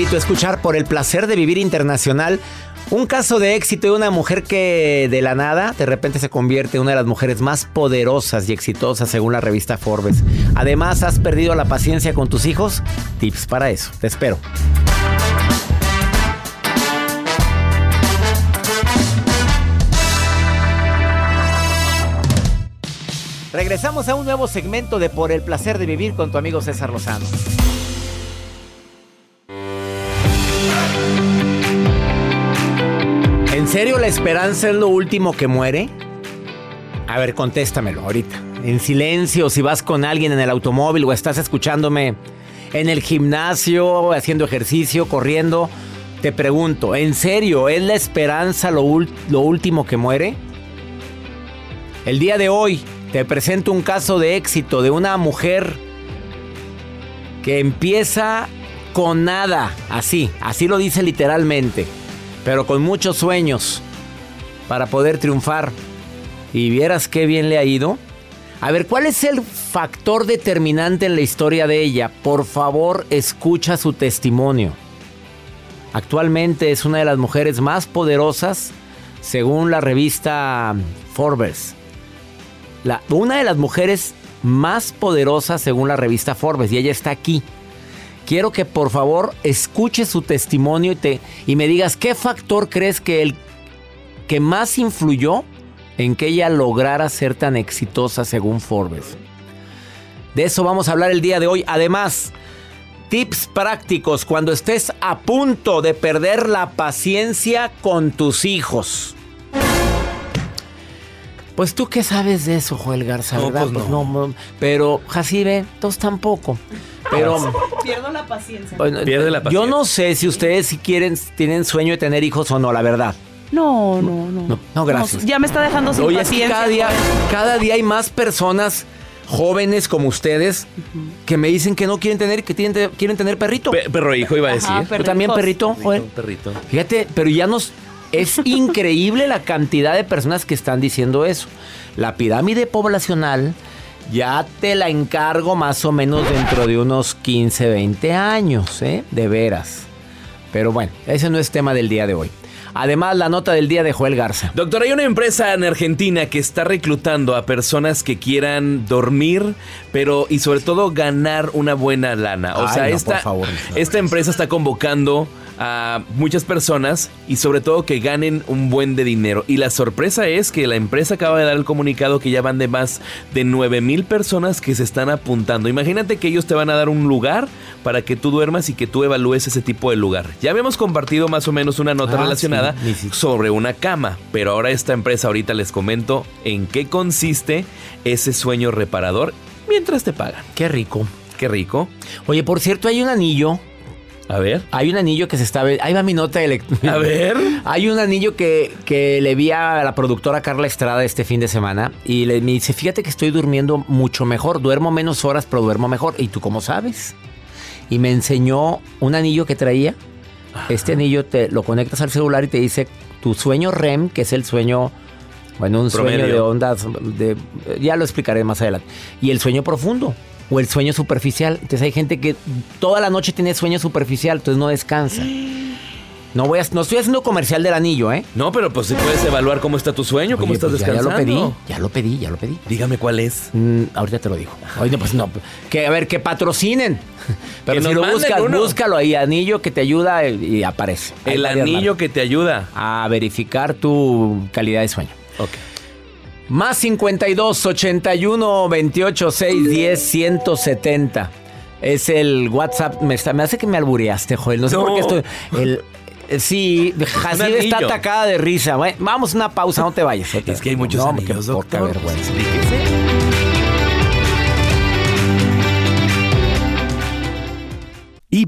Escuchar por el placer de vivir internacional un caso de éxito de una mujer que de la nada de repente se convierte en una de las mujeres más poderosas y exitosas según la revista Forbes. Además, ¿has perdido la paciencia con tus hijos? Tips para eso. Te espero. Regresamos a un nuevo segmento de Por el placer de vivir con tu amigo César Lozano. Serio la esperanza es lo último que muere? A ver, contéstamelo ahorita. En silencio, si vas con alguien en el automóvil o estás escuchándome en el gimnasio, haciendo ejercicio, corriendo, te pregunto, ¿en serio es la esperanza lo, último que muere? El día de hoy te presento un caso de éxito de una mujer que empieza con nada, así, así lo dice literalmente, pero con muchos sueños para poder triunfar. Y vieras qué bien le ha ido. A ver, ¿cuál es el factor determinante en la historia de ella? Por favor, escucha su testimonio. Actualmente es una de las mujeres más poderosas según la revista Forbes. La- una de las mujeres más poderosas según la revista Forbes y ella está aquí. Quiero que por favor escuche su testimonio y, te, y me digas qué factor crees que el que más influyó en que ella lograra ser tan exitosa según Forbes. De eso vamos a hablar el día de hoy. Además, tips prácticos cuando estés a punto de perder la paciencia con tus hijos. Pues tú qué sabes de eso, Joel Garza, No, ¿verdad? pues no. no, Pero Jacibe, todos tampoco. Pero Pierdo la paciencia. bueno, Pierde la yo no sé si ustedes si quieren tienen sueño de tener hijos o no, la verdad. No, no, no. No, no, gracias. ya me está dejando sin Oye, es que paciencia. cada día, cada día hay más personas jóvenes como ustedes que me dicen que no quieren tener, que tienen, quieren tener perrito. Pe- perro hijo iba a decir. Ajá, ¿Tú también perrito? Perrito. Fíjate, pero ya nos... Es increíble la cantidad de personas que están diciendo eso. La pirámide poblacional ya te la encargo más o menos dentro de unos 15, 20 años, ¿eh? De veras. Pero bueno, ese no es tema del día de hoy. Además, la nota del día de Joel Garza. Doctor, hay una empresa en Argentina que está reclutando a personas que quieran dormir, pero y sobre todo ganar una buena lana. O Ay, sea, no, esta, favor. esta empresa está convocando a muchas personas y sobre todo que ganen un buen de dinero. Y la sorpresa es que la empresa acaba de dar el comunicado que ya van de más de 9 mil personas que se están apuntando. Imagínate que ellos te van a dar un lugar para que tú duermas y que tú evalúes ese tipo de lugar. Ya habíamos compartido más o menos una nota Ah, relacionada sí, sí. sobre una cama, pero ahora esta empresa ahorita les comento en qué consiste ese sueño reparador mientras te pagan. Qué rico. Qué rico. Oye, por cierto, hay un anillo. A ver. Hay un anillo que se está... Ahí va mi nota de lect- A ver. Hay un anillo que, que le vi a la productora Carla Estrada este fin de semana y le, me dice, fíjate que estoy durmiendo mucho mejor, duermo menos horas, pero duermo mejor. ¿Y tú cómo sabes? Y me enseñó un anillo que traía. Este anillo te lo conectas al celular y te dice tu sueño REM, que es el sueño, bueno, un sueño de ondas, de, ya lo explicaré más adelante. Y el sueño profundo o el sueño superficial. Entonces hay gente que toda la noche tiene sueño superficial, entonces no descansa. No voy a, no estoy haciendo comercial del anillo, ¿eh? No, pero pues si puedes evaluar cómo está tu sueño, cómo estás pues ya- descansando. Ya lo pedí, ya lo pedí, ya lo pedí. Dígame cuál es. Mm, ahorita te lo digo. Oye, pues no. Que, a ver, que patrocinen. Pero Que si lo buscas, uno. búscalo ahí, anillo que te ayuda y aparece. El anillo que te ayuda. A verificar tu calidad de sueño. Ok. Más 52 81 28 6 10 170. Es el WhatsApp. Me, está- me hace que me albureaste, Joel. No sé No. por qué estoy. El, eh, sí, Hasib está atacada de risa. Vamos a una pausa, no te vayas. Es que hay muchos no, anillos, qué poca doctor. vergüenza. Explíquese.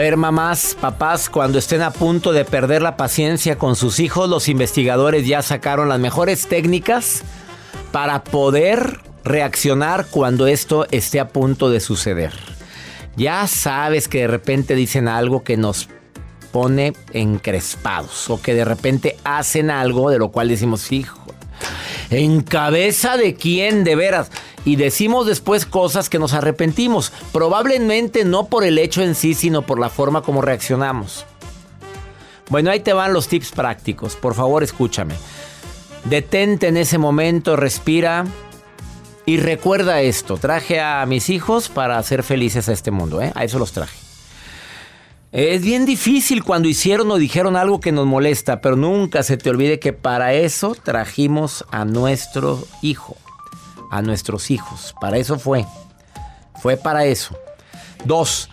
Ver, mamás, papás, cuando estén a punto de perder la paciencia con sus hijos, los investigadores ya sacaron las mejores técnicas para poder reaccionar cuando esto esté a punto de suceder. Ya sabes que de repente dicen algo que nos pone encrespados o que de repente hacen algo de lo cual decimos, hijo, ¿en cabeza de quién de veras? Y decimos después cosas que nos arrepentimos, probablemente no por el hecho en sí, sino por la forma como reaccionamos. Bueno, ahí te van los tips prácticos, por favor escúchame. Detente en ese momento, respira y recuerda esto. Traje a mis hijos para hacer felices a este mundo, ¿eh? A eso los traje. Es bien difícil cuando hicieron o dijeron algo que nos molesta, pero nunca se te olvide que para eso trajimos a nuestro hijo, a nuestros hijos. Para eso fue. Fue para eso. Dos,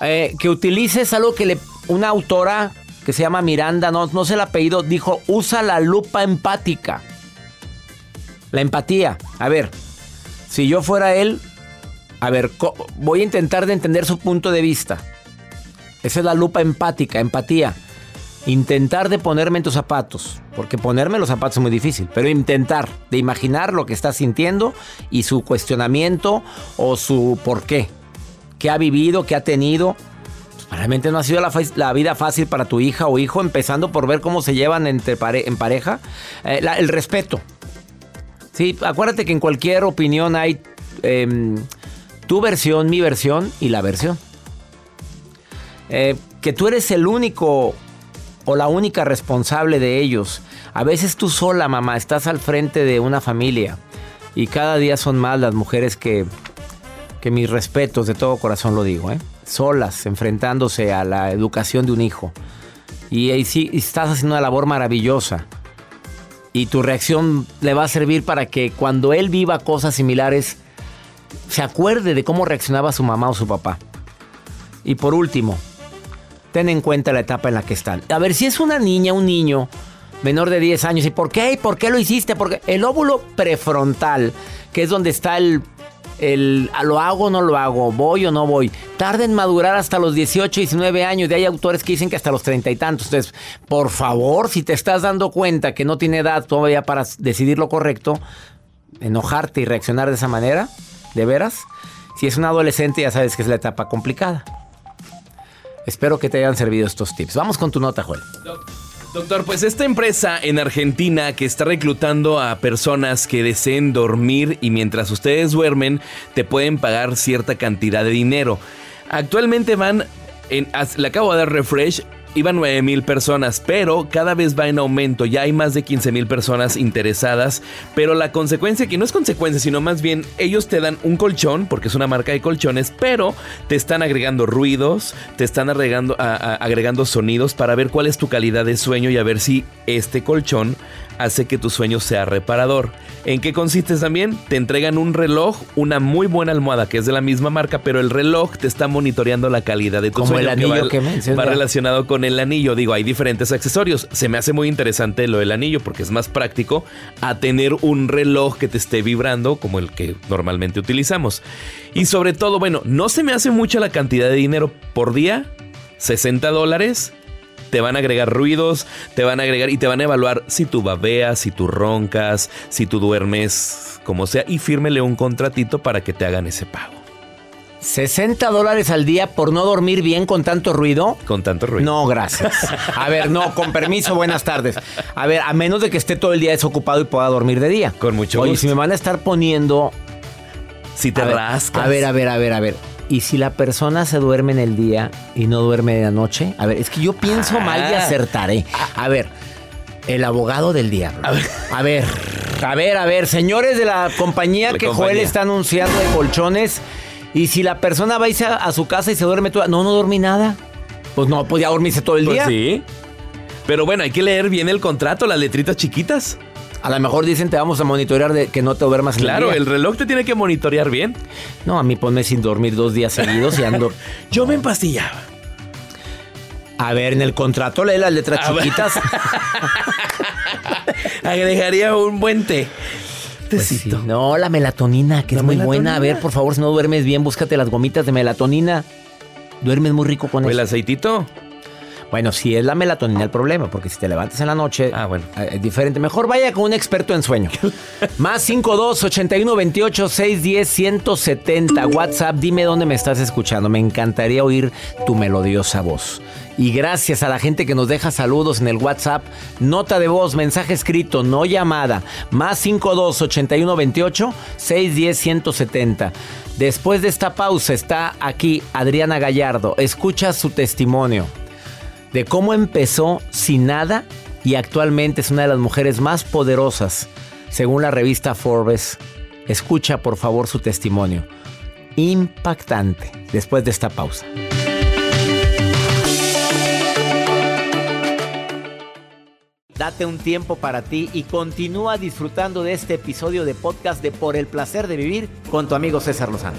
eh, que utilices algo que le, una autora que se llama Miranda, no, no sé el apellido, dijo, usa la lupa empática. La empatía. A ver, si yo fuera él, a ver, voy a intentar de entender su punto de vista. Esa es la lupa empática, empatía. Intentar de ponerme en tus zapatos. Porque ponerme los zapatos es muy difícil. Pero intentar de imaginar lo que está sintiendo y su cuestionamiento o su por qué. ¿Qué ha vivido? ¿Qué ha tenido? Pues, realmente no ha sido la, vida fácil para tu hija o hijo, empezando por ver cómo se llevan entre en pareja. Eh, el respeto. Sí, acuérdate que en cualquier opinión hay em, tu versión, mi versión y la versión. Eh, que tú eres el único o la única responsable de ellos. A veces tú sola, mamá, estás al frente de una familia y cada día son más las mujeres que, que mis respetos, de todo corazón lo digo, ¿eh? solas, enfrentándose a la educación de un hijo. Y ahí sí estás haciendo una labor maravillosa. Y tu reacción le va a servir para que cuando él viva cosas similares, se acuerde de cómo reaccionaba su mamá o su papá. Y por último, ten en cuenta la etapa en la que están. A ver, si es una niña, un niño menor de 10 años, ¿y por qué? ¿Y por qué lo hiciste? Porque el óvulo prefrontal, que es donde está el, el lo hago o no lo hago, voy o no voy, tarda en madurar hasta los 18, 19 años. Y hay autores que dicen que hasta los 30 y tantos. Entonces, por favor, si te estás dando cuenta que no tiene edad todavía para decidir lo correcto, enojarte y reaccionar de esa manera, ¿de veras? Si es un adolescente, ya sabes que es la etapa complicada. Espero que te hayan servido estos tips. Vamos con tu nota, Joel. Doctor, pues esta empresa en Argentina que está reclutando a personas que deseen dormir y mientras ustedes duermen te pueden pagar cierta cantidad de dinero. Actualmente van en, le acabo de dar refresh, iban 9 mil personas, pero cada vez va en aumento. Ya hay más de 15 mil personas interesadas. Pero la consecuencia, que no es consecuencia, sino más bien ellos te dan un colchón, porque es una marca de colchones, pero te están agregando ruidos, te están agregando, agregando sonidos para ver cuál es tu calidad de sueño y a ver si este colchón hace que tu sueño sea reparador. ¿En qué consiste también? Te entregan un reloj, una muy buena almohada que es de la misma marca, pero el reloj te está monitoreando la calidad de tu Como sueño. el anillo va, que va relacionado con el anillo. Digo, hay diferentes accesorios. Se me hace muy interesante lo del anillo porque es más práctico a tener un reloj que te esté vibrando como el que normalmente utilizamos. Y sobre todo, bueno, no se me hace mucha la cantidad de dinero por día. 60 dólares. Te van a agregar ruidos, te van a agregar y te van a evaluar si tú babeas, si tú roncas, si tú duermes, como sea, y fírmele un contratito para que te hagan ese pago. 60 dólares al día por no dormir bien con tanto ruido. Con tanto ruido. No, gracias. A ver, no, con permiso, buenas tardes. A ver, a menos de que esté todo el día desocupado y pueda dormir de día. Con mucho Oye, gusto. si me van a estar poniendo. Si te a ver, rascas. A ver, a ver, a ver, a ver. ¿Y si la persona se duerme en el día y no duerme en la noche? A ver, es que yo pienso mal y Ah. acertaré. A ver, el abogado del diablo. A ver, a ver, a ver, a ver, señores de la compañía La que compañía. Joel está anunciando de colchones. Y si la persona va a irse a, a su casa y se duerme toda. No, no dormí nada. Pues no, podía dormirse todo el Pues día. sí. Pero bueno, hay que leer bien el contrato, las letritas chiquitas. A lo mejor dicen te vamos a monitorear de que no te duermas Claro, el el reloj te tiene que monitorear bien. No, a mí ponme sin dormir dos días seguidos y ando. Yo me empastillaba. A ver, en el contrato lee las letras A chiquitas. Agregaría un buen té. Pues sí. No, la melatonina, que La es muy buena. A ver, por favor, si no duermes bien, búscate las gomitas de melatonina. Duermes muy rico con ¿O el eso. aceitito? Bueno, si es la melatonina el problema, porque si te levantas en la noche, Ah, bueno. eh, es diferente. Mejor vaya con un experto en sueño. Más 52 81 28 610 170. WhatsApp, dime dónde me estás escuchando. Me encantaría oír tu melodiosa voz. Y gracias a la gente que nos deja saludos en el WhatsApp, nota de voz, mensaje escrito, no llamada. Más 52 81 28 610 170. Después de esta pausa está aquí Adriana Gallardo. Escucha su testimonio de cómo empezó sin nada y actualmente es una de las mujeres más poderosas, según la revista Forbes. Escucha por favor su testimonio. Impactante después de esta pausa. Date un tiempo para ti y continúa disfrutando de este episodio de podcast de Por el placer de vivir con tu amigo César Lozano.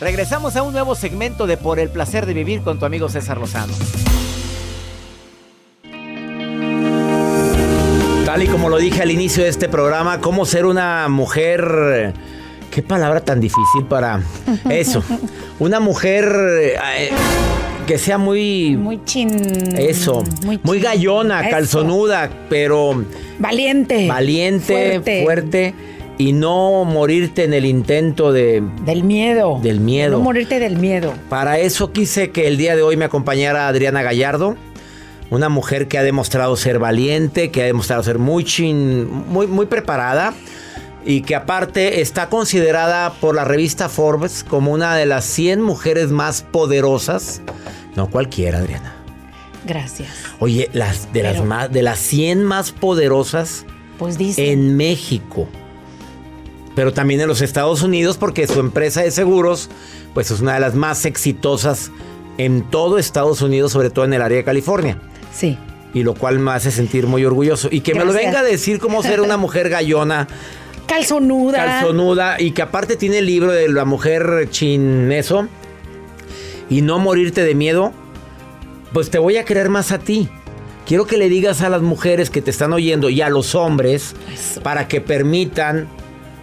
Regresamos a un nuevo segmento de Por el placer de vivir con tu amigo César Lozano. Tal y como lo dije al inicio de este programa, cómo ser una mujer... Qué palabra tan difícil para eso. Una mujer eh, que sea muy... Muy chin. eso, muy, chin. gallona, Eso. calzonuda, pero Valiente. valiente, fuerte. Fuerte. Y no morirte en el intento de... Del miedo. Del miedo. No morirte del miedo. Para eso quise que el día de hoy me acompañara Adriana Gallardo, una mujer que ha demostrado ser valiente, que ha demostrado ser muy chin, muy, muy preparada y que aparte está considerada por la revista Forbes como una de las 100 mujeres más poderosas. No cualquiera, Adriana. Gracias. Oye, las de las más de las 100 más poderosas Pues dice. en México. Pero también en los Estados Unidos porque su empresa de seguros pues es una de las más exitosas en todo Estados Unidos, sobre todo en el área de California. Sí. Y lo cual me hace sentir muy orgulloso. Y que me lo venga a decir cómo ser una mujer gallona, Calzonuda. calzonuda y que aparte tiene el libro de la mujer chineso y no morirte de miedo, pues te voy a creer más a ti. Quiero que le digas a las mujeres que te están oyendo y a los hombres Eso. para que permitan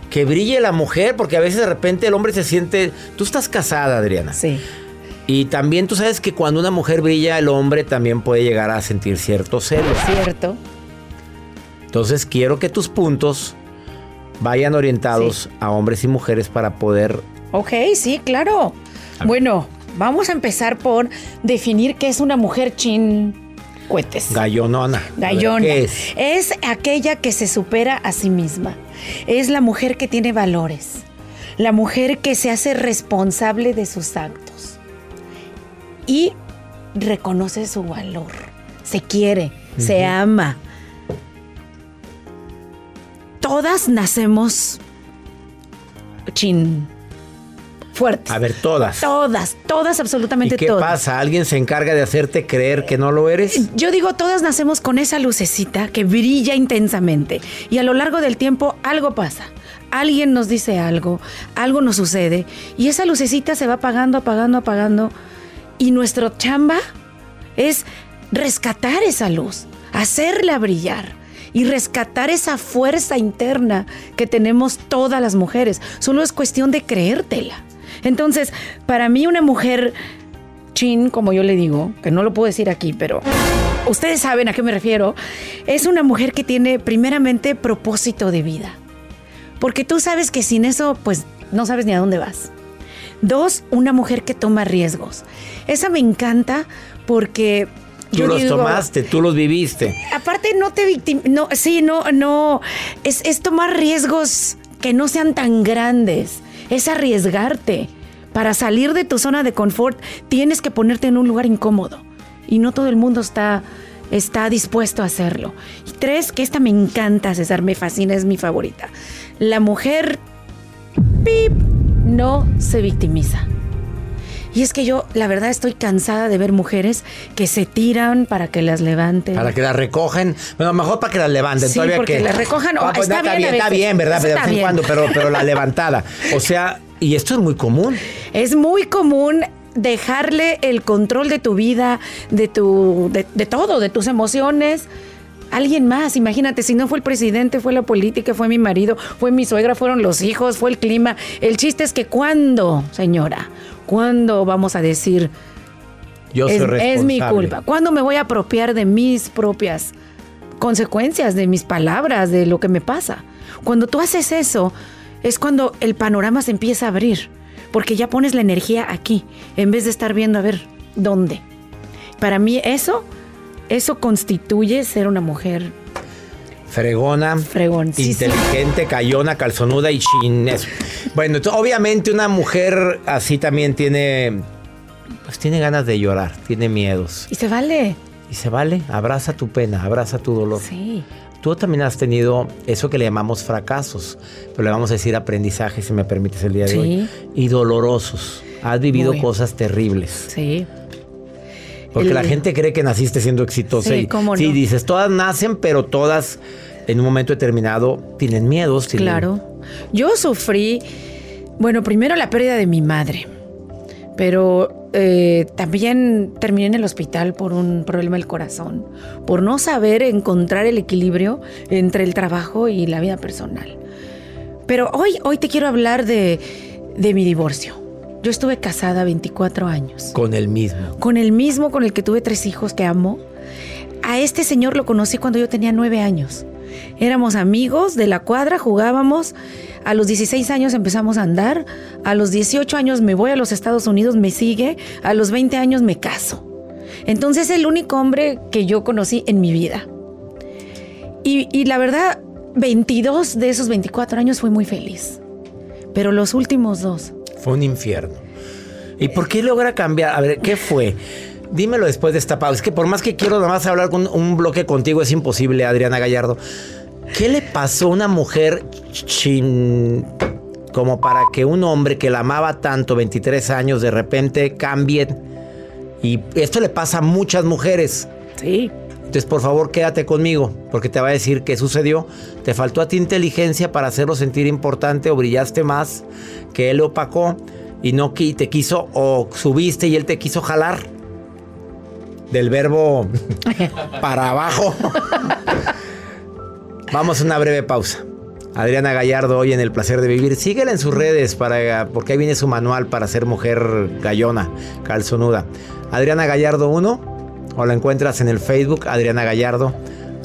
que brille la mujer, porque a veces de repente el hombre se siente... Tú estás casada, Adriana. Sí. Y también tú sabes que cuando una mujer brilla, el hombre también puede llegar a sentir cierto celo. Cierto. Entonces quiero que tus puntos vayan orientados a hombres y mujeres para poder... Ok, sí, claro. Bueno, vamos a empezar por definir qué es una mujer chin cohetes. Gallonona. Ver, Gallona. Es aquella que se supera a sí misma. Es la mujer que tiene valores. La mujer que se hace responsable de sus actos. Y reconoce su valor. Se quiere, se ama. Todas nacemos chin fuertes. A ver, todas. Todas, todas, ¿Y absolutamente qué todas. pasa? ¿Alguien se encarga de hacerte creer que no lo eres? Yo digo, todas nacemos con esa lucecita que brilla intensamente y a lo largo del tiempo algo pasa. Alguien nos dice algo, algo nos sucede y esa lucecita se va apagando, apagando, apagando y nuestro chamba es rescatar esa luz, hacerla brillar y rescatar esa fuerza interna que tenemos todas las mujeres. Solo es cuestión de creértela. Entonces, para mí una mujer chin, como yo le digo, que no lo puedo decir aquí, pero ustedes saben a qué me refiero, es una mujer que tiene primeramente propósito de vida. Porque tú sabes que sin eso, pues no sabes ni a dónde vas. Dos, una mujer que toma riesgos. Esa me encanta porque... Tú yo los digo, tomaste, tú los viviste. Aparte no te victim... No, sí, no, no. Es, es tomar riesgos que no sean tan grandes. Es arriesgarte. Para salir de tu zona de confort tienes que ponerte en un lugar incómodo. Y no todo el mundo está, está dispuesto a hacerlo. Y tres, que esta me encanta, César, me fascina, es mi favorita. La mujer pip, no se victimiza. Y es que yo, la verdad, estoy cansada de ver mujeres que se tiran para que las levanten. Para que las recogen. Bueno, mejor para que las levanten. Sí, Todavía porque que. las recojan, Ah, oh, está bien a Está bien, ¿verdad? De está vez en bien. cuando, pero, pero la levantada. O sea, y esto es muy común. Es muy común dejarle el control de tu vida, de tu, de, de todo, de tus emociones. Alguien más, imagínate, si no fue el presidente, fue la política, fue mi marido, fue mi suegra, fueron los hijos, fue el clima. El chiste es que cuándo, señora, cuándo vamos a decir Yo soy es, responsable. es mi culpa, cuándo me voy a apropiar de mis propias consecuencias, de mis palabras, de lo que me pasa. Cuando tú haces eso, es cuando el panorama se empieza a abrir, porque ya pones la energía aquí, en vez de estar viendo a ver dónde. Para mí eso, eso constituye ser una mujer Fregona. Inteligente, cayona, calzonuda y chinés. Bueno, obviamente una mujer así también tiene. Pues tiene ganas de llorar, tiene miedos. Y se vale. Y se vale, abraza tu pena, abraza tu dolor. Sí. Tú también has tenido eso que le llamamos fracasos, pero le vamos a decir aprendizaje, si me permites el día de Sí. hoy. Y dolorosos. Has vivido cosas terribles. Sí. Porque El- la gente cree que naciste siendo exitosa. Sí, y, cómo sí, no. dices, todas nacen, pero todas en un momento determinado tienen miedos. tienen- Claro. Yo sufrí, bueno, primero la pérdida de mi madre, pero eh, también terminé en el hospital por un problema del corazón, por no saber encontrar el equilibrio entre el trabajo y la vida personal. Pero hoy, hoy te quiero hablar de, de mi divorcio. Yo estuve casada 24 años Con el mismo. con el mismo con el que tuve tres hijos que amo. A este señor lo conocí cuando yo tenía nueve años. Éramos amigos de la cuadra, jugábamos. A los 16 años empezamos a andar, a los 18 años me voy a los Estados Unidos, me sigue, a los 20 años me caso. Entonces es el único hombre que yo conocí en mi vida. Y, y la verdad, 22 de esos 24 años fui muy feliz. Pero los últimos dos. Fue un infierno. ¿Y por qué logra cambiar? A ver, ¿qué fue? Dímelo después de esta pausa. Es que por más que quiero nada más hablar con un bloque contigo, es imposible, Adriana Gallardo. ¿Qué le pasó a una mujer chin, como para que un hombre que la amaba tanto, 23 años, de repente cambie? Y esto le pasa a muchas mujeres. Sí. Entonces, por favor, quédate conmigo, porque te va a decir qué sucedió. ¿Te faltó a ti inteligencia para hacerlo sentir importante o brillaste más que él opacó y no te quiso o subiste y él te quiso jalar? Del verbo para abajo. Vamos a una breve pausa. Adriana Gallardo hoy en El Placer de Vivir. Síguela en sus redes para, porque ahí viene su manual para ser mujer gallona, calzonuda. Adriana Gallardo 1 o la encuentras en el Facebook Adriana Gallardo.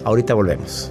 Ahorita volvemos.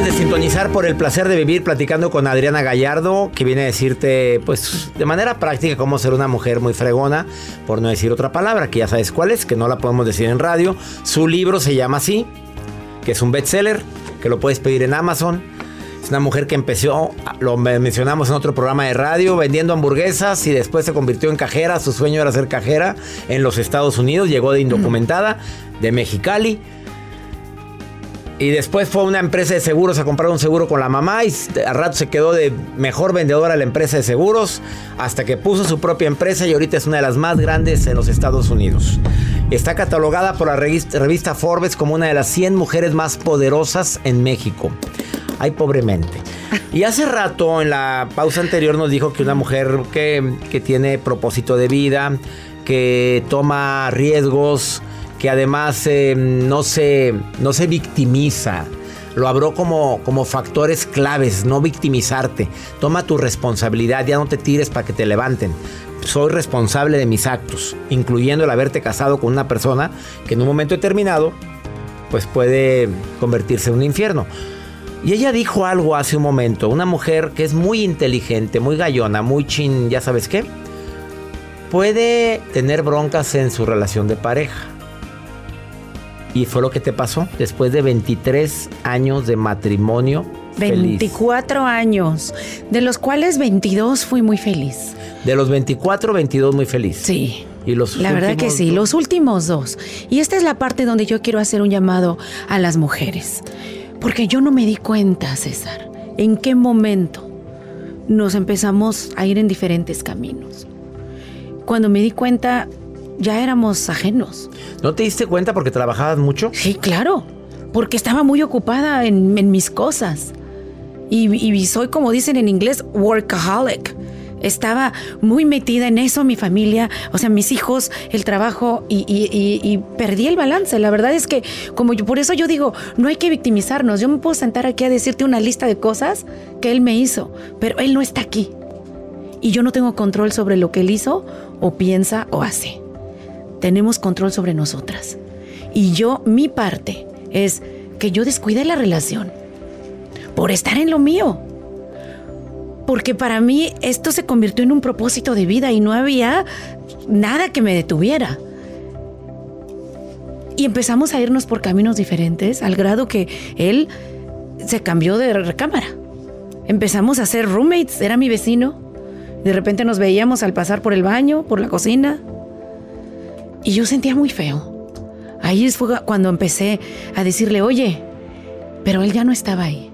Acabas de sintonizar por el placer de vivir platicando con Adriana Gallardo, que viene a decirte, pues, de manera práctica cómo ser una mujer muy fregona, por no decir otra palabra, que ya sabes cuál es, que no la podemos decir en radio. Su libro se llama así, que es un bestseller, que lo puedes pedir en Amazon. Es una mujer que empezó, lo mencionamos en otro programa de radio, vendiendo hamburguesas y después se convirtió en cajera. Su sueño era ser cajera en los Estados Unidos. Llegó de indocumentada, de Mexicali. Y después fue una empresa de seguros a comprar un seguro con la mamá y a rato se quedó de mejor vendedora de la empresa de seguros hasta que puso su propia empresa y ahorita es una de las más grandes en los Estados Unidos. Está catalogada por la revista, revista Forbes como una de las 100 mujeres más poderosas en México. Ay, pobremente. Y hace rato, en la pausa anterior, nos dijo que una mujer que, que tiene propósito de vida, que toma riesgos, que además eh, no, se, no se victimiza. Lo habló como, como factores claves, no victimizarte. Toma tu responsabilidad, ya no te tires para que te levanten. Soy responsable de mis actos, incluyendo el haberte casado con una persona que en un momento determinado pues puede convertirse en un infierno. Y ella dijo algo hace un momento, una mujer que es muy inteligente, muy gallona, muy chin, ya sabes qué, puede tener broncas en su relación de pareja. Y fue lo que te pasó después de 23 años de matrimonio. feliz. 24 años, de los cuales 22 fui muy feliz. De los 24, 22 muy feliz. Sí. Y los La verdad que sí, dos? los últimos dos. Y esta es la parte donde yo quiero hacer un llamado a las mujeres. Porque yo no me di cuenta, César, en qué momento nos empezamos a ir en diferentes caminos. Cuando me di cuenta, ya éramos ajenos. ¿No te diste cuenta porque trabajabas mucho? Sí, claro, porque estaba muy ocupada en, en mis cosas. Y, y soy, como dicen en inglés, workaholic. Estaba muy metida en eso, mi familia, o sea, mis hijos, el trabajo, y, y- y- y perdí el balance. La verdad es que, como yo, por eso yo digo, no hay que victimizarnos. Yo me puedo sentar aquí a decirte una lista de cosas que él me hizo, pero él no está aquí. Y yo no tengo control sobre lo que él hizo, o piensa, o hace tenemos control sobre nosotras. Y yo, mi parte es que yo descuide la relación por estar en lo mío. Porque para mí esto se convirtió en un propósito de vida y no había nada que me detuviera. Y empezamos a irnos por caminos diferentes al grado que él se cambió de recámara. Empezamos a ser roommates, era mi vecino. De repente nos veíamos al pasar por el baño, por la cocina. Y yo sentía muy feo. Ahí fue cuando empecé a decirle, oye, pero él ya no estaba ahí.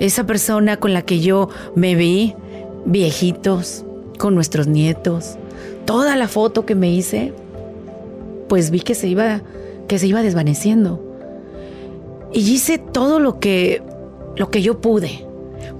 Esa persona con la que yo me vi, viejitos, con nuestros nietos, toda la foto que me hice, pues vi que se iba, que se iba desvaneciendo. Y hice todo lo que, lo que yo pude.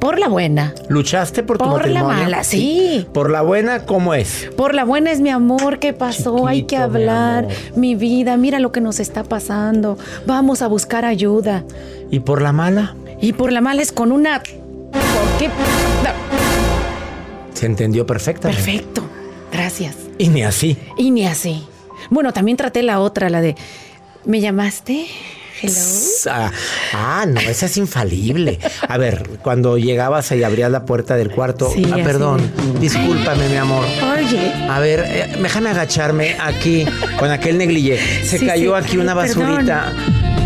Por la buena. ¿Luchaste por tu Por la matrimonio? mala, sí. Por la buena, ¿cómo es? Por la buena es mi amor, ¿qué pasó? Hay que mi hablar. Mi, vida, mira lo que nos está pasando. Vamos a buscar ayuda. ¿Y por la mala? Y por la mala es con una... ¿Por qué? Se entendió perfectamente. Perfecto. Gracias. Y ni así. Y ni así. Bueno, también traté la otra, la de... ¿Me llamaste? Hello. Ah, ah, no, esa es infalible. A ver, cuando llegabas y abrías la puerta del cuarto, Sí, ah, perdón, discúlpame, mi amor. Oye, A ver, eh, déjame agacharme aquí con aquel negligé. Se Sí, cayó sí, aquí una perdón. basurita.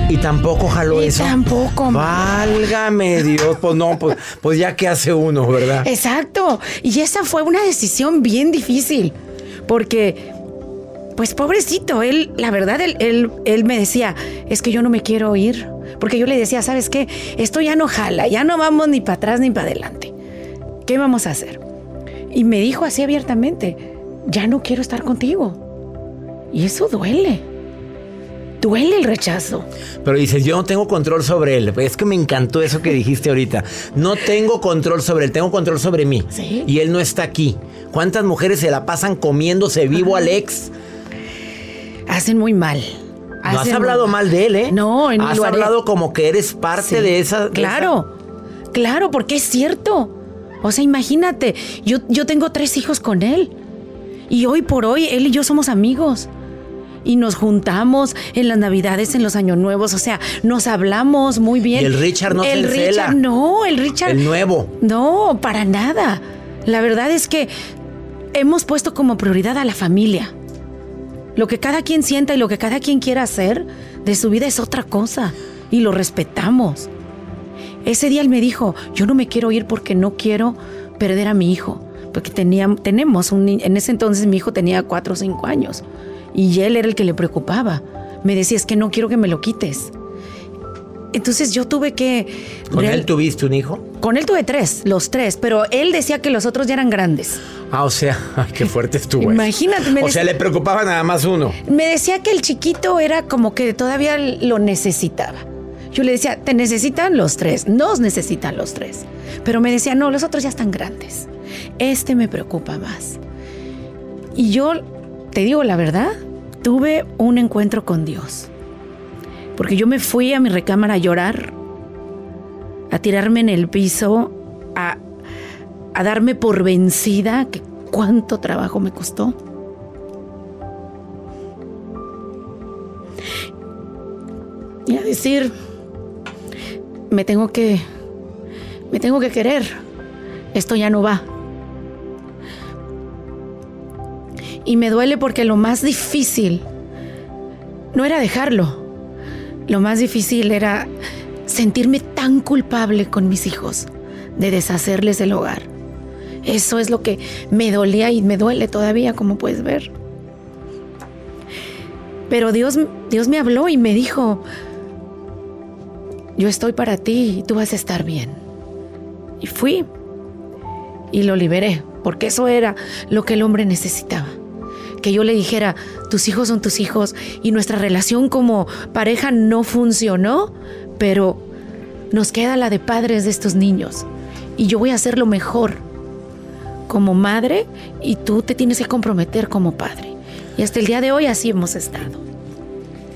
Y tampoco jaló Y eso. tampoco. Válgame Dios. Pues no, pues, pues ya que hace uno, ¿verdad? Exacto. Y esa fue una decisión bien difícil. Porque, pues pobrecito, él, la verdad, él, él, él me decía, es que yo no me quiero ir. Porque yo le decía, ¿sabes qué? Esto ya no jala, ya no vamos ni para atrás ni para adelante. ¿Qué vamos a hacer? Y me dijo así abiertamente, ya no quiero estar contigo. Y eso duele. Duele el rechazo. Pero dices, yo no tengo control sobre él. Es que me encantó eso que dijiste ahorita. No tengo control sobre él, tengo control sobre mí. Sí. Y él no está aquí. ¿Cuántas mujeres se la pasan comiéndose vivo al ex? Hacen muy mal. No has hablado mal de él, ¿eh? No, ni Has lo hablado como que eres parte Sí, de esa. de Claro, claro, porque es cierto. O sea, imagínate, yo, yo tengo tres hijos con él. Y hoy por hoy, él y yo somos amigos. Y nos juntamos en las navidades, en los años nuevos. O sea, nos hablamos muy bien. Y el Richard no se El encela. Richard, no, el Richard. El nuevo. No, para nada. La verdad es que hemos puesto como prioridad a la familia. Lo que cada quien sienta y lo que cada quien quiera hacer de su vida es otra cosa. Y lo respetamos. Ese día él me dijo, yo no me quiero ir porque no quiero perder a mi hijo. Porque tenía, tenemos en ese entonces mi hijo tenía cuatro o cinco años. Y él era el que le preocupaba. Me decía, es que no quiero que me lo quites. Entonces yo tuve que... ¿Con real- él tuviste un hijo? con él tuve tres, los tres, pero él decía que los otros ya eran grandes. Ah, o sea, ay, qué fuerte estuvo. Imagínate, me O sea, le preocupaba nada más uno. Me decía que el chiquito era como que todavía lo necesitaba. Yo le decía, te necesitan los tres, nos necesitan los tres. Pero me decía, no, los otros ya están grandes. Este me preocupa más. Y yo, te digo la verdad, tuve un encuentro con Dios. Porque yo me fui a mi recámara a llorar, a tirarme en el piso, a, darme por vencida, que cuánto trabajo me costó. y a decir, me tengo que, me tengo que querer, esto ya no va. Y me duele porque lo más difícil no era dejarlo, lo más difícil era sentirme tan culpable con mis hijos de deshacerles el hogar. Eso es lo que me dolía y me duele todavía, como puedes ver. Pero Dios, Dios me habló y me dijo, yo estoy para ti y tú vas a estar bien. Y fui y lo liberé, porque eso era lo que el hombre necesitaba. Que yo le dijera, tus hijos son tus hijos y nuestra relación como pareja no funcionó, pero nos queda la de padres de estos niños. Y yo voy a hacer lo mejor como madre y tú te tienes que comprometer como padre. Y hasta el día de hoy así hemos estado.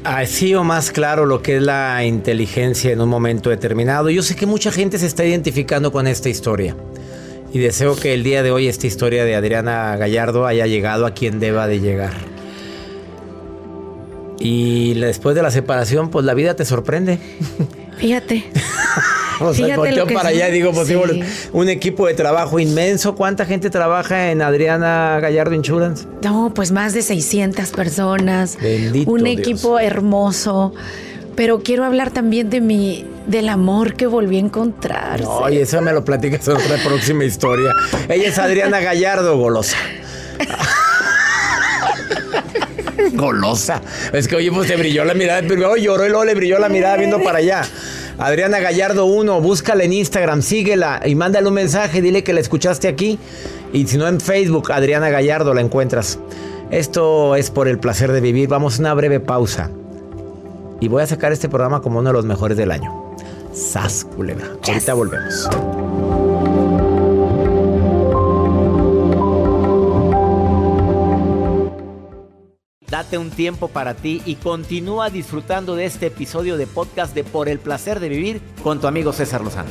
Así o más claro lo que es la inteligencia en un momento determinado. Yo sé que mucha gente se está identificando con esta historia. Y deseo que el día de hoy esta historia de Adriana Gallardo haya llegado a quien deba de llegar. Y después de la separación, pues la vida te sorprende. Fíjate. O sea, Fíjate lo que para sí. allá digo, pues Sí. un equipo de trabajo inmenso. ¿Cuánta gente trabaja en Adriana Gallardo Insurance? No, pues más de 600 personas. Bendito un Dios. equipo hermoso. Pero quiero hablar también de mi, del amor que volví a encontrar. Oye, eso me lo platicas en otra próxima historia. Ella es Adriana Gallardo, golosa. golosa. Es que oye, pues te brilló la mirada. Primero lloró y luego le brilló la mirada viendo para allá. Adriana Gallardo 1, búscala en Instagram, síguela y mándale un mensaje, dile que la escuchaste aquí. Y si no en Facebook, Adriana Gallardo la encuentras. Esto es por el placer de vivir. Vamos a una breve pausa. Y voy a sacar este programa como uno de los mejores del año. Sas, culebra. Ahorita volvemos. Date un tiempo para ti y continúa disfrutando de este episodio de podcast de Por el placer de vivir con tu amigo César Lozano.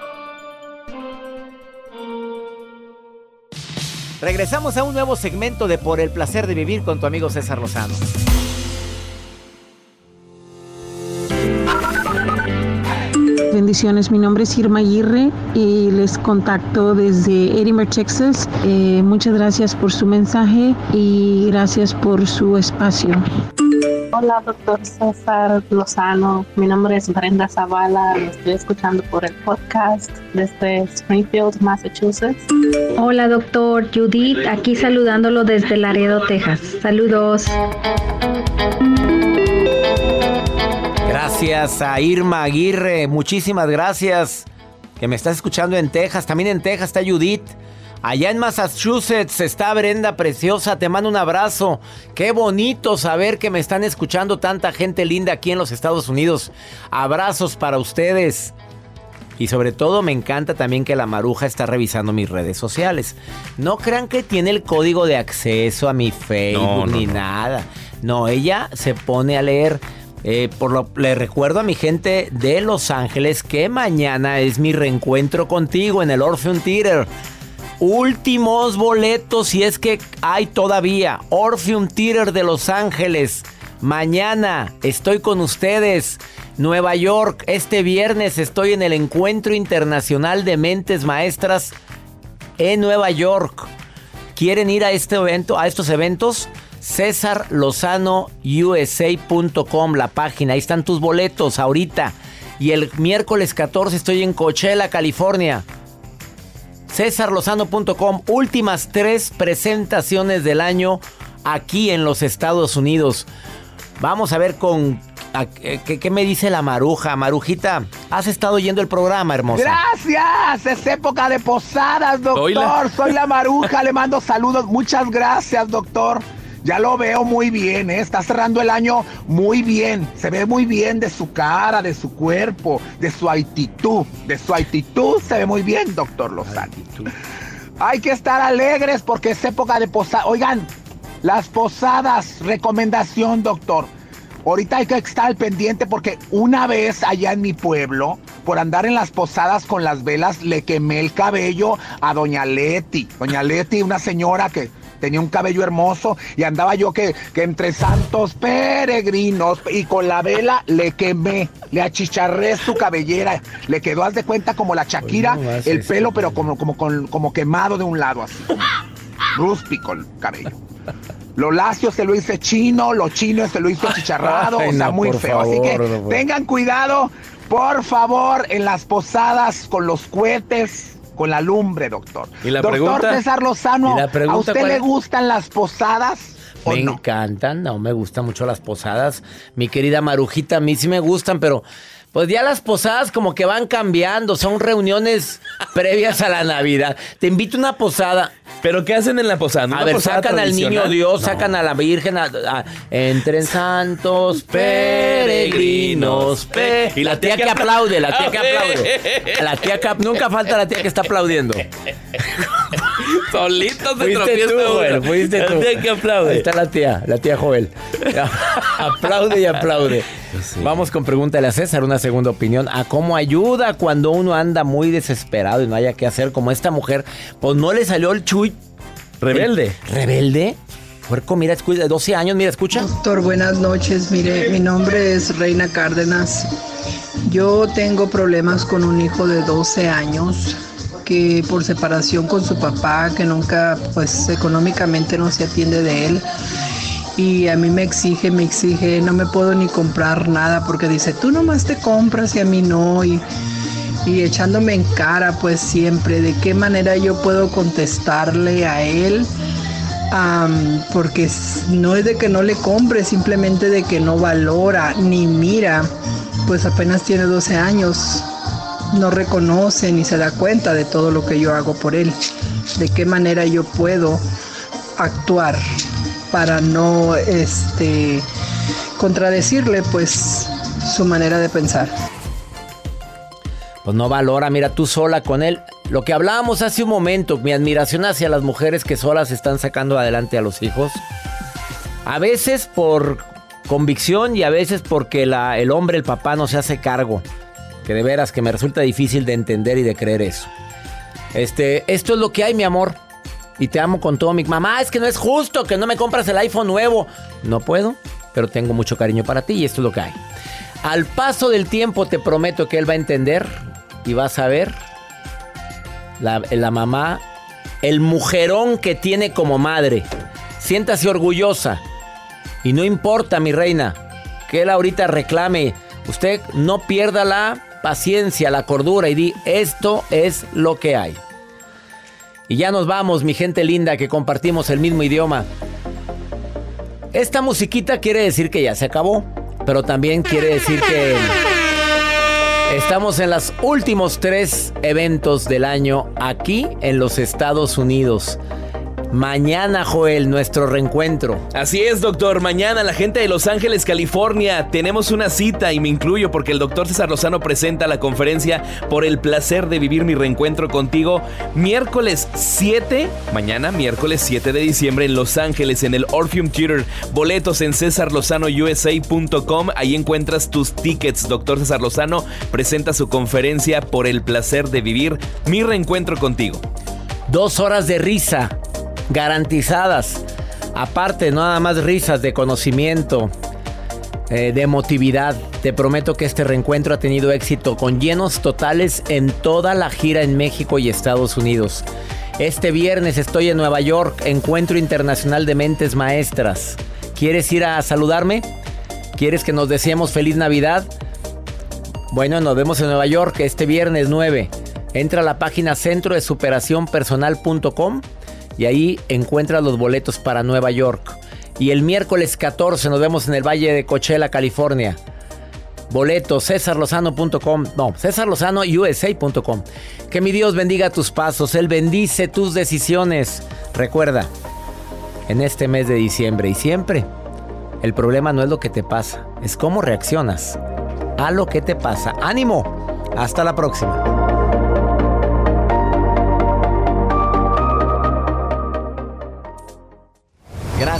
Regresamos a un nuevo segmento de Por el placer de vivir con tu amigo César Lozano. Bendiciones, mi nombre es Irma Aguirre y les contacto desde Edimer, Texas. Eh, muchas gracias por su mensaje y gracias por su espacio. Hola, doctor César Lozano. Mi nombre es Brenda Zavala. Lo estoy escuchando por el podcast desde Springfield, Massachusetts. Hola, doctor Judith, aquí saludándolo desde Laredo, Texas. Saludos. Gracias a Irma Aguirre, muchísimas gracias. Que me estás escuchando en Texas, también en Texas está Judith. Allá en Massachusetts está Brenda Preciosa, te mando un abrazo. Qué bonito saber que me están escuchando tanta gente linda aquí en los Estados Unidos. Abrazos para ustedes. Y sobre todo me encanta también que la maruja está revisando mis redes sociales. No crean que tiene el código de acceso a mi Facebook No, no, ni no. nada. No, ella se pone a leer. Eh, por lo, le recuerdo a mi gente de Los Ángeles que mañana es mi reencuentro contigo en el Orpheum Theater. Últimos boletos, si es que hay todavía. Orpheum Theater de Los Ángeles. Mañana estoy con ustedes. Nueva York, este viernes estoy en el Encuentro Internacional de Mentes Maestras en Nueva York. ¿Quieren ir a este evento, a estos eventos? César Lozano USA.com, la página. Ahí están tus boletos ahorita. Y el miércoles 14 estoy en Coachella, California. CésarLozano.com, últimas tres presentaciones del año aquí en los Estados Unidos. Vamos a ver con a- eh, ¿qué, qué me dice la maruja? Marujita, has estado yendo el programa, hermosa. Gracias, es época de posadas, doctor. Soy la maruja, le mando saludos. Muchas gracias, doctor. Ya lo veo muy bien, ¿eh? está cerrando el año muy bien. Se ve muy bien de su cara, de su cuerpo, de su actitud. De su actitud se ve muy bien, doctor Lozano. Hay que estar alegres porque es época de posadas. Oigan, las posadas, recomendación, doctor. Ahorita hay que estar al pendiente porque una vez allá en mi pueblo, por andar en las posadas con las velas, le quemé el cabello a doña Leti. Doña Leti, una señora que tenía un cabello hermoso y andaba yo que, que entre santos peregrinos y con la vela le quemé, le achicharré su cabellera, le quedó, haz de cuenta, como la Shakira, no el pelo, pero como, como, como quemado de un lado así, rústico el cabello. Lo lacio se lo hice chino, lo chino se lo hizo achicharrado, Ay, o sea, no, muy feo. Así que no, tengan cuidado, por favor, en las posadas con los cohetes, con la lumbre, doctor. ¿Y la doctor pregunta? César Lozano, ¿Y la pregunta ¿a usted le gustan las posadas o Me no? encantan, no me gustan mucho las posadas. Mi querida Marujita, a mí sí me gustan, pero Pues ya las posadas como que van cambiando, son reuniones previas a la Navidad. Te invito a una posada. ¿Pero qué hacen en la posada? A ¿Una ver, posada sacan al niño? Dios, No. sacan a la Virgen, a, a- entren santos peregrinos. pe- y la tía que aplaude, la tía que aplaude. La tía que nunca falta la tía que está aplaudiendo. Solito se Fuiste tropieza tú, güey, fuiste tú. tía que aplaude. Ahí está la tía, la tía Joel. aplaude y aplaude. Vamos con pregúntale a César, una segunda opinión. ¿A cómo ayuda cuando uno anda muy desesperado y no haya qué hacer? Como esta mujer, pues no le salió el chuy. Rebelde. ¿Rebelde? Puerco, mira, escucha, 12 años, mira, escucha. Doctor, buenas noches. Mire, mi nombre es Reina Cárdenas. Yo tengo problemas con un hijo de 12 años que por separación con su papá, que nunca, pues económicamente no se atiende de él. Y a mí me exige, me exige, no me puedo ni comprar nada porque dice, tú nomás te compras y a mí no. Y, y echándome en cara, pues siempre, de qué manera yo puedo contestarle a él porque no es de que no le compre, simplemente de que no valora ni mira, pues apenas tiene 12 años, no reconoce ni se da cuenta de todo lo que yo hago por él, de qué manera yo puedo actuar para no este contradecirle pues su manera de pensar. Pues no valora, mira, tú sola con él. Lo que hablábamos hace un momento, mi admiración hacia las mujeres que solas están sacando adelante a los hijos. A veces por convicción y a veces porque el hombre, el papá, no se hace cargo. Que de veras que me resulta difícil de entender y de creer eso. Este, esto es lo que hay, mi amor. Y te amo con todo mi mamá. Es que no es justo que no me compras el iPhone nuevo. No puedo, pero tengo mucho cariño para ti y esto es lo que hay. Al paso del tiempo te prometo que él va a entender y va a saber la, la mamá, el mujerón que tiene como madre. Siéntase orgullosa. Y no importa, mi reina, que él ahorita reclame. Usted no pierda la paciencia, la cordura y di, esto es lo que hay. Y ya nos vamos, mi gente linda, que compartimos el mismo idioma. Esta musiquita quiere decir que ya se acabó, pero también quiere decir que estamos en los últimos tres eventos del año aquí en los Estados Unidos. Mañana, Joel, nuestro reencuentro. Así es, doctor. Mañana la gente de Los Ángeles, California, tenemos una cita y me incluyo porque el doctor César Lozano presenta la conferencia por el placer de vivir mi reencuentro contigo miércoles 7, mañana miércoles 7 de diciembre en Los Ángeles en el Orpheum Theater. Boletos en cesarlozanousa.com. Ahí encuentras tus tickets. Doctor César Lozano presenta su conferencia por el placer de vivir mi reencuentro contigo. Dos horas de risa, garantizadas. Aparte, nada más risas de conocimiento, eh, de emotividad. Te prometo que este reencuentro ha tenido éxito con llenos totales en toda la gira en México y Estados Unidos. Este viernes estoy en Nueva York, Encuentro Internacional de Mentes Maestras. ¿Quieres ir a saludarme? ¿Quieres que nos deseemos feliz Navidad? Bueno, nos vemos en Nueva York este viernes 9. Entra a la página centro de superaciónpersonal.com y ahí encuentras los boletos para Nueva York. Y el miércoles 14 nos vemos en el Valle de Coachella, California. Boletos, cesarlozano.com. No, cesarlozanousa.com. Que mi Dios bendiga tus pasos. Él bendice tus decisiones. Recuerda, en este mes de diciembre y siempre, el problema no es lo que te pasa, es cómo reaccionas a lo que te pasa. ¡Ánimo! Hasta la próxima.